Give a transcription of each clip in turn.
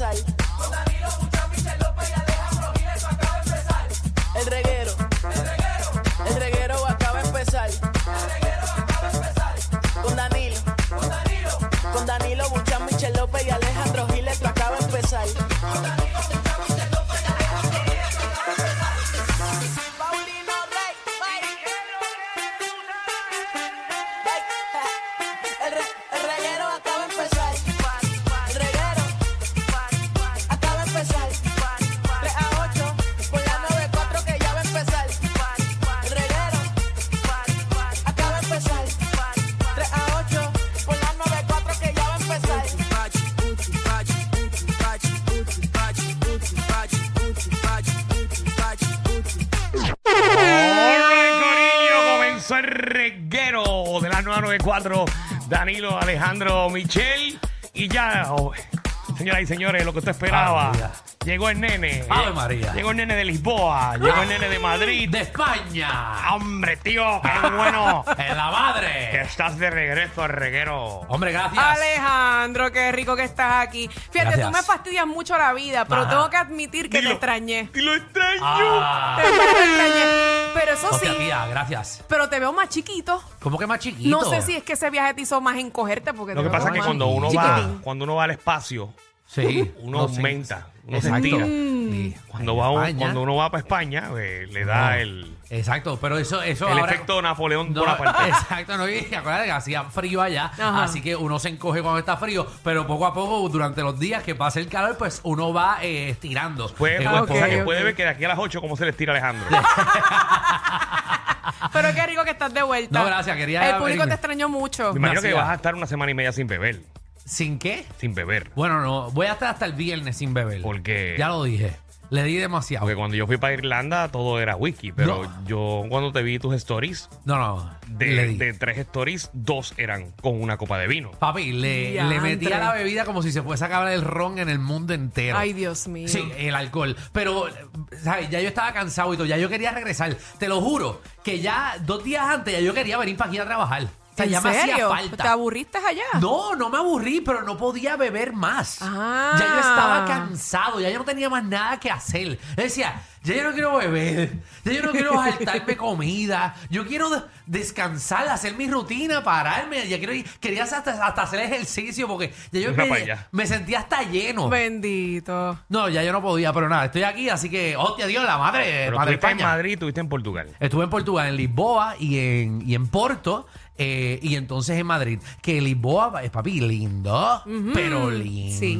empezar. Con Danilo Buchan, Michel López y Alejandro Giles, esto acaba de empezar. El reguero. El reguero. El reguero acaba de empezar. El reguero acaba de empezar. Con Danilo. Con Danilo. Con Danilo Buchan, Michel López y Alejandro Giles, esto acaba de empezar. 994. Danilo, Alejandro, Michel. Y ya, oh, señoras y señores, lo que usted esperaba. Ave. Llegó el nene. Ave María. Llegó el nene de Lisboa. Llegó el nene de Madrid. de España. Hombre, tío, qué bueno En la que madre. estás de regreso al reguero. Hombre, gracias. Alejandro, qué rico que estás aquí. Fíjate, Gracias. tú me fastidias mucho la vida, pero Ajá. tengo que admitir que Dilo. te extrañé. Y lo extraño. Ah. Te extrañé. Pero eso Hostia, sí, tía, gracias. pero te veo más chiquito. ¿Cómo que más chiquito? No sé si es que ese viaje te hizo más encogerte porque Lo te que veo pasa es que más cuando uno va, chiquitín. cuando uno va al espacio, Sí. uno no, sí. aumenta, uno se Exacto. estira. Sí. Cuando, En va un- España. cuando uno va para España, eh, le da No. el, Exacto, pero eso, eso el ahora- efecto Napoleón No, Bonaparte. exacto, no, y acuérdate que hacía frío allá, Ajá. así que uno se encoge cuando está frío, pero poco a poco, durante los días que pase el calor, pues uno va eh, estirando. Puede, Eh, Ah, o sea, ok, que ok. puede ver que de aquí a las 8 cómo se les tira Alejandro. Pero qué rico que estás de vuelta. No, gracias, quería El público venirme. te extrañó mucho. Me imagino que vas a estar una semana y media sin beber. ¿Sin qué? Sin beber. Bueno, no, voy a estar hasta el viernes sin beber. Porque- Ya lo dije. Le di demasiado. Porque cuando yo fui para Irlanda todo era whisky. Pero No. yo cuando te vi tus stories, No, no. de, le di. de tres stories, dos eran con una copa de vino. Papi, le, le metí a la bebida como si se fuese a acabar el ron en el mundo entero. Ay, Dios mío. Sí, el alcohol. Pero, ¿sabes? Ya yo estaba cansado y todo. Ya yo quería regresar. Te lo juro, que ya dos días antes ya yo quería venir para aquí a trabajar. Sea, ¿En ya me hacía serio? falta. ¿Te aburriste allá? No, no me aburrí, pero no podía beber más. Ah. Ya yo estaba cansado, ya yo no tenía más nada que hacer. Yo decía, ya yo no quiero beber, ya yo no quiero saltarme comida, yo quiero de- descansar, hacer mi rutina, pararme, ya quiero ir- quería hasta, hasta hacer ejercicio porque ya yo me, sentía hasta lleno. Bendito. No, ya yo no podía, pero nada, estoy aquí, así que, hostia Dios, la madre, Pero madre estuviste en España. Madrid, estuviste en Portugal. Estuve en Portugal, en Lisboa y en, y en Porto. Eh, y entonces en Madrid. Que Lisboa es papi lindo, pero lindo. Sí,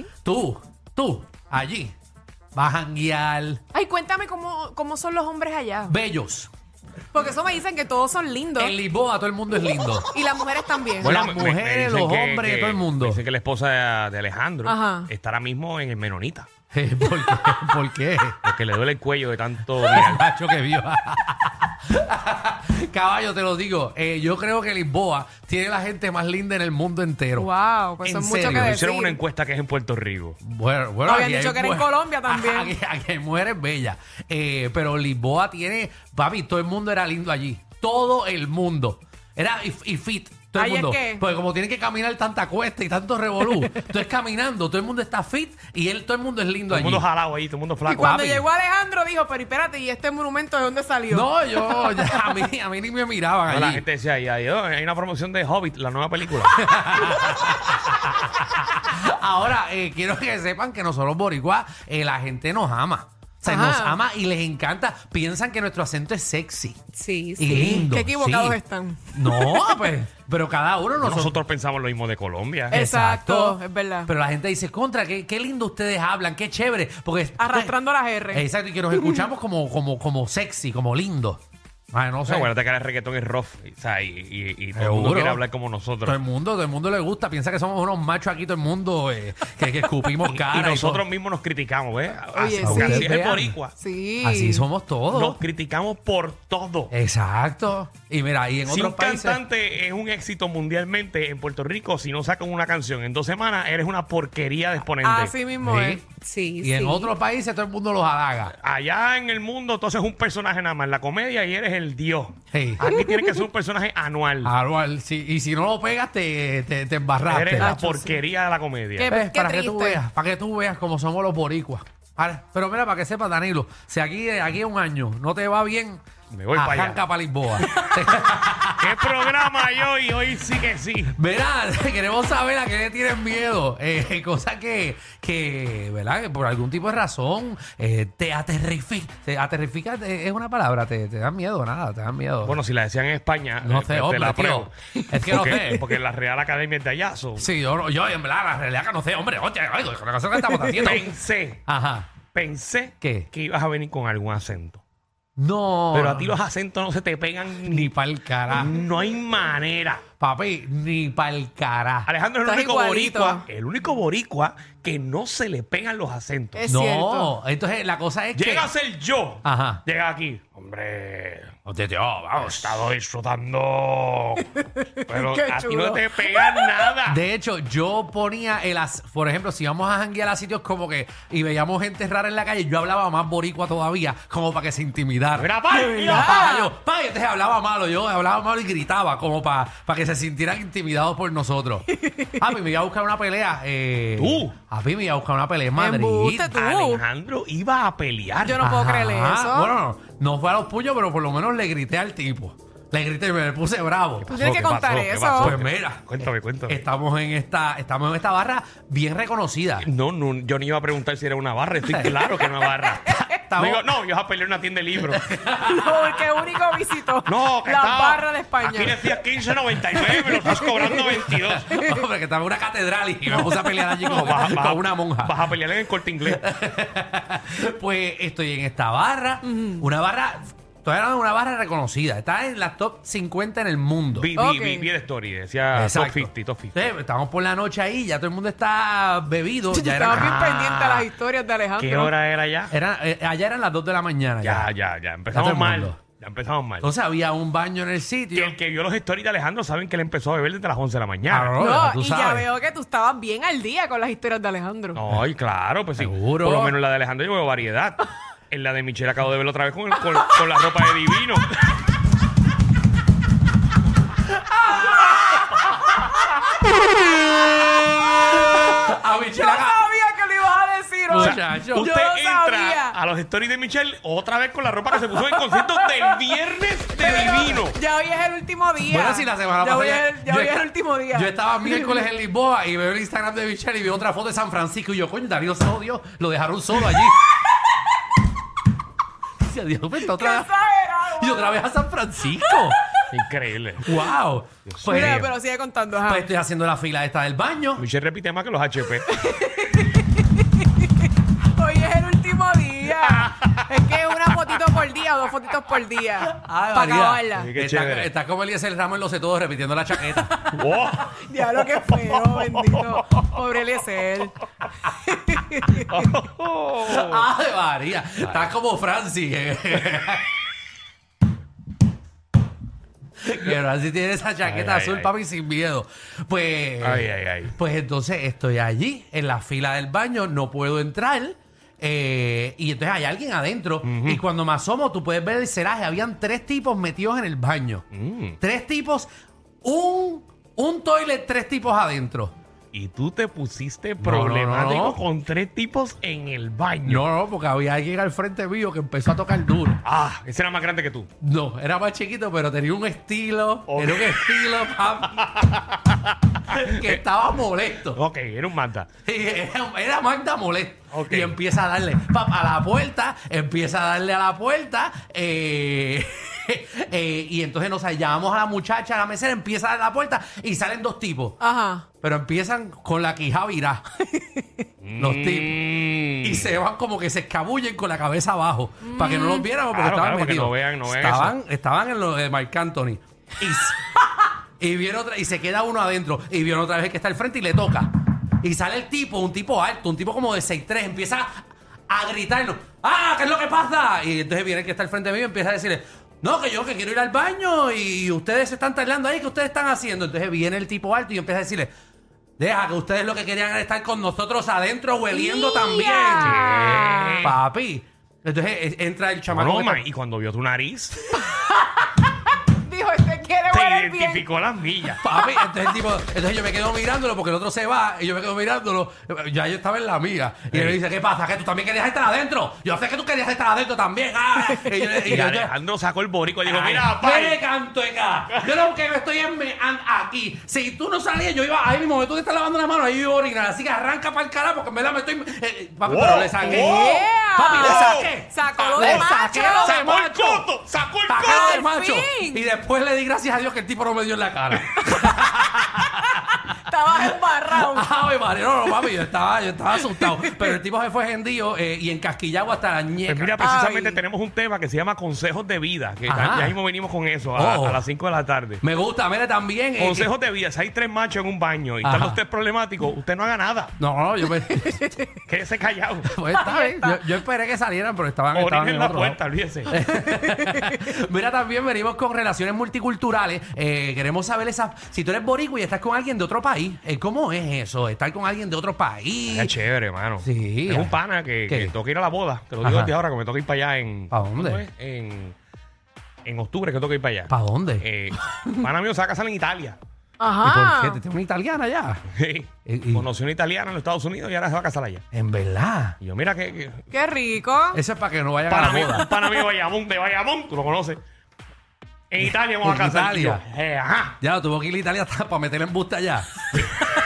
sí. Tú, tú, allí. Vas a janguear. Ay, cuéntame cómo, cómo son los hombres allá. Bellos. Porque eso me dicen que todos son lindos. En Lisboa todo el mundo es lindo. Y las mujeres también. Bueno, Las me- me- me mujeres, dicen los hombres, todo el mundo. me Dicen que la esposa de, de Alejandro Ajá. está ahora mismo en el Menonita. ¿Por qué? ¿Por qué? Porque le duele el cuello de tanto mirar. Macho que vio. Caballo, te lo digo. eh, yo creo que Lisboa tiene la gente más linda en el mundo entero. Wow, pues ¿En eso es mucho serio? que Hicieron decir. una encuesta que es en Puerto Rico. Bueno, bueno, Habían aquí dicho hay que era en Colombia también. Aquí, aquí hay mujeres bellas. Eh, pero Lisboa tiene, papi, todo el mundo era lindo allí. Todo el mundo. Era y, y fit. Todo el Ay, es mundo. que- Porque como tienen que caminar tanta cuesta y tanto revolú, tú es caminando, todo el mundo está fit y él, todo el mundo es lindo Todo el allí. mundo jalado ahí, todo el mundo Y flaco. cuando papi. llegó Alejandro dijo, pero espérate, ¿y este monumento de dónde salió? No, yo, ya, a, mí, a mí ni me miraban No, la allí. gente decía, ahí, ahí, oh, hay una promoción de Hobbit, la nueva película. Ahora, eh, quiero que sepan que nosotros boricuas, eh, la gente nos ama. O sea, Ajá. nos ama y les encanta. Piensan que nuestro acento es sexy. Sí, Y sí. lindo. Qué equivocados sí. están. No, pues, pero cada uno nosotros. Nosotros pensamos lo mismo de Colombia. Exacto, es verdad. Pero la gente dice, contra, qué, qué lindo ustedes hablan, qué chévere. Porque Arrastrando las R. Exacto, y que nos escuchamos como, como, como sexy, como lindo. Ay, no sé. acuérdate que el reggaetón es rough. O sea, y, y- y todo el mundo Seguro. quiere hablar como Todo el nosotros. mundo, todo el mundo le gusta, piensa que somos unos machos aquí, todo el mundo eh, que, que escupimos Y cara. nosotros todo. mismos nos criticamos, ¿ves? Oye, así, sí. así es el Vean. boricua. Sí. Así somos todos. Nos criticamos por todo. Exacto. Y mira, y en Si otros un países. cantante es un éxito mundialmente en Puerto Rico, si no sacan una canción en dos semanas, eres una porquería de exponente. Así mismo Sí. es. Sí, y en sí. otros países todo el mundo los halaga. Allá en el mundo, entonces es un personaje nada más en la comedia y eres el dios. Sí. Aquí tiene que ser un personaje anual. Anual, sí. Y si no lo pegas, te, te, te embarraste. Eres la Nacho, sí. porquería de la comedia. ¿Qué? ¿Ves? Para que tú triste. veas, para que tú veas cómo somos los boricuas. Ahora, Pero mira, para que sepas, Danilo, si aquí, aquí un año no te va bien, Me voy para allá. arranca para Lisboa. ¿Qué programa hay hoy? Hoy sí que sí. Verá, queremos saber a qué le tienen miedo. Eh, cosa que, que, ¿verdad? Que por algún tipo de razón eh, te aterrifica. Te aterrifica es una palabra, te, te da miedo, nada, te da miedo. Bueno, si la decían en España, No eh, sé, te hombre, la tío. apruebo. Es que no porque, sé. Porque la Real Academia es de allá. so- sí, yo, no- yo en verdad, la realidad que no sé, hombre, oye, oye, con la cosa que estamos haciendo. Pensé, Ajá. pensé ¿Qué? que ibas a venir con algún acento. No. Pero a ti los acentos no se te pegan Ni ni... pa'l carajo. No hay manera. Papi, ni pa'l carajo. Alejandro es el Estás único igualito. boricua, el único boricua que no se le pegan los acentos. Es no, cierto. entonces la cosa es Llega a que. ser yo. Ajá. Llega aquí. Hombre, Oye, tío, he vamos. estado disfrutando. Pero Qué a ti chulo. no te pegan nada. De hecho, yo ponía el as- por ejemplo, si íbamos a janguear a sitios como que y veíamos gente rara en la calle, yo hablaba más boricua todavía, como para que se intimidara. Mira, pa, Mira, yo, pa, y entonces hablaba malo, yo hablaba malo y gritaba, como para que se sintieran intimidados por nosotros. A mí me iba a buscar una pelea. Eh, ¿Tú? A mí me iba a buscar una pelea en Madrid. Embuste, tú. Alejandro iba a pelear. Yo no puedo Ajá. creerle eso. Bueno, no, no fue a los puños, pero por lo menos le grité al tipo. Le grité y me puse bravo. Tú tienes que ¿Qué contar eso. pasó? Pues mira. Cuéntame, cuéntame. Estamos en esta, estamos en esta barra bien reconocida. No, no, yo ni iba a preguntar si era una barra. Estoy claro que era una barra. Estamos- Digo, no, yo iba a pelear en una tienda de libros. No, el que único visitó No, que la estaba- barra de España. Aquí decía 15.99, me lo estás cobrando 22. Hombre, que estaba en una catedral y me puse a pelear allí con, No, vas, a- vas a- con una monja. Vas a pelear en el corte inglés. Pues estoy en esta barra, una barra, todavía no es una barra reconocida, está en la top 50 en el mundo. Vi, vi, Ok. vi, vi la story. Decía Exacto. top 50, top 50. Sí, estamos por la noche ahí, ya todo el mundo está bebido. Yo Ya estaba era, bien Ah. pendiente a las historias de Alejandro. ¿Qué hora era ya? era- eh, allá eran las 2 de la mañana. Ya, Ya, ya, ya. Ya Empezamos todo el mal. mundo. Ya empezamos mal. Entonces había un baño en el sitio. el que vio los stories de Alejandro saben que él empezó a beber desde las 11 de la mañana. Ah, no, No, tú y ya sabes. veo que tú estabas bien al día con las historias de Alejandro. No, y claro, pues sí. Seguro. Por lo menos en la de Alejandro yo veo variedad. En la de Michelle acabo de verlo otra vez con, con, con la ropa de divino. A Yo Michelle acá- sabía que lo ibas a decir O hoy. sea, Usted yo- Yo lo entra sabía. a los stories de Michelle otra vez con la ropa que se puso en el concierto del viernes de divino. Ya hoy es el último día. Bueno, sí, la semana ya pasada. Hoy es, ya yo hoy es el último día. Yo estaba miércoles en Lisboa y veo el Instagram de Michelle y veo otra foto de San Francisco. Y yo, coño, Darío se odió. Lo dejaron solo allí. Y otra vez a San Francisco. Increíble. ¡Wow! Pues, Mira, pero sigue contando. ajá. pues estoy haciendo la fila esta del baño. Michelle repite más que los HP. Hoy es el último día. es que es una fotito por día o dos fotitos por día. Ay, para María. acabarla. Qué Está, chévere. está como Eliezer Ramos en Lo sé todo repitiendo la chaqueta. ¡Oh! Diablo, qué feo, bendito. Pobre Eliezer. ¡Ay, María! Está como Francis. Que Francis tiene esa chaqueta Ay, azul, ay. papi, sin miedo. Pues. Pues entonces estoy allí, en la fila del baño, no puedo entrar. eh, y entonces hay alguien adentro. Y cuando me asomo, tú puedes ver el ceraje. Habían tres tipos metidos en el baño. Mm. Tres tipos, un, un toilet, tres tipos adentro. Y tú te pusiste no, problemático no. con tres tipos en el baño. No, no, porque había alguien al frente mío que empezó a tocar duro. Ah, ese era más grande que tú. No, era más chiquito, pero tenía un estilo. Ok. Era un estilo, papi. que estaba molesto. Ok, era un manta. Era, era Magda molesto. Ok. Y empieza a darle pap, a la puerta, empieza a darle a la puerta. eh, eh, y entonces nos llamamos a la muchacha, a la mesera, empieza a dar la puerta y salen dos tipos. Ajá. Pero empiezan con la quija virá. los tipos. Mm. Y se van como que se escabullen con la cabeza abajo. Para que no los viéramos porque Claro, estaban claro, para que metidos. no vean- no vean estaban, estaban en lo de Marc Anthony. Y, s- y viene otra, y se queda uno adentro. Y viene otra vez que está al frente y le toca. Y sale el tipo, un tipo alto, un tipo como de 6'3, empieza a gritarnos. ¡Ah! ¿Qué es lo que pasa? Y entonces viene el que está al frente mío y empieza a decirle. No, que yo que quiero ir al baño y ustedes se están tardando ahí, ¿qué ustedes están haciendo? Entonces viene el tipo alto y empieza a decirle, deja que ustedes lo que querían era estar con nosotros adentro hueliendo también. Papi. Entonces eh, entra el chamaco. Que está- y cuando vio tu nariz, quiere bien. identificó las millas. Papi, entonces el tipo, entonces yo me quedo mirándolo porque el otro se va y yo me quedo mirándolo. Ya yo estaba en la mía. Y él me dice, ¿qué pasa? ¿Que tú también querías estar adentro? Yo sé que tú querías estar adentro también. Ah. Y, yo, y Y yo- Alejandro sacó el borico y dijo, Ay, mira, ¿qué pai. le canto acá? Yo lo que estoy en me- an- aquí. Si tú no salías, yo iba ahí mismo, tú te estás lavando la mano, ahí iba a orinar. Así que arranca para el carajo porque en verdad me estoy. eh, eh, papi, Wow, pero le saqué. wow. Yeah. Papi, le saqué. Sacó lo Le de saqué macho. lo de Sacó el macho. coto, sacó el Sacó coto. lo de Al macho. fin. Y después le di gracias a Dios que el tipo no me dio en la cara. María, no, no, papi, yo estaba, yo estaba asustado. Pero el tipo se fue gentío eh, y encasquillado hasta la ñeca. Pues mira, precisamente Ay. tenemos un tema que se llama consejos de vida. Que Ajá. ya mismo venimos con eso a, Oh. a las 5 de la tarde. Me gusta, mire también. eh, Consejos de vida. Si hay tres machos en un baño y Ajá. están los tres problemáticos, usted no haga nada. No, no, yo me. Quédese callado. Pues está bien. Yo, yo esperé que salieran, pero estaban, estaban en en la otro puerta, olvídese. Mira, también venimos con relaciones multiculturales. Eh, queremos saber esa. Si tú eres boricua y estás con alguien de otro país, eh, ¿cómo es eso? Estar con alguien de otro país. Es chévere, hermano. Sí. Es un pana que, ¿Qué? que toca ir a la boda. Te lo digo Ajá. desde ahora que me toca ir para allá en. ¿Pa dónde? En, en octubre que toca ir para allá. ¿Para dónde? Eh, pana mío se va a casar en Italia. ¿Y por Ajá. qué? ¿Te tengo una italiana ya? Sí. Y- y- Conoció una italiana en los Estados Unidos y ahora se va a casar allá. En verdad. Y yo, mira que. que Qué rico. Eso es para que no vayan a la mío, boda. un pana mío de Bayamón, de Bayamón, tú lo conoces. En Italia vamos a En casar. Italia. Y yo, eh, ajá. Ya, tuvo que ir a Italia hasta para meterle en busta allá.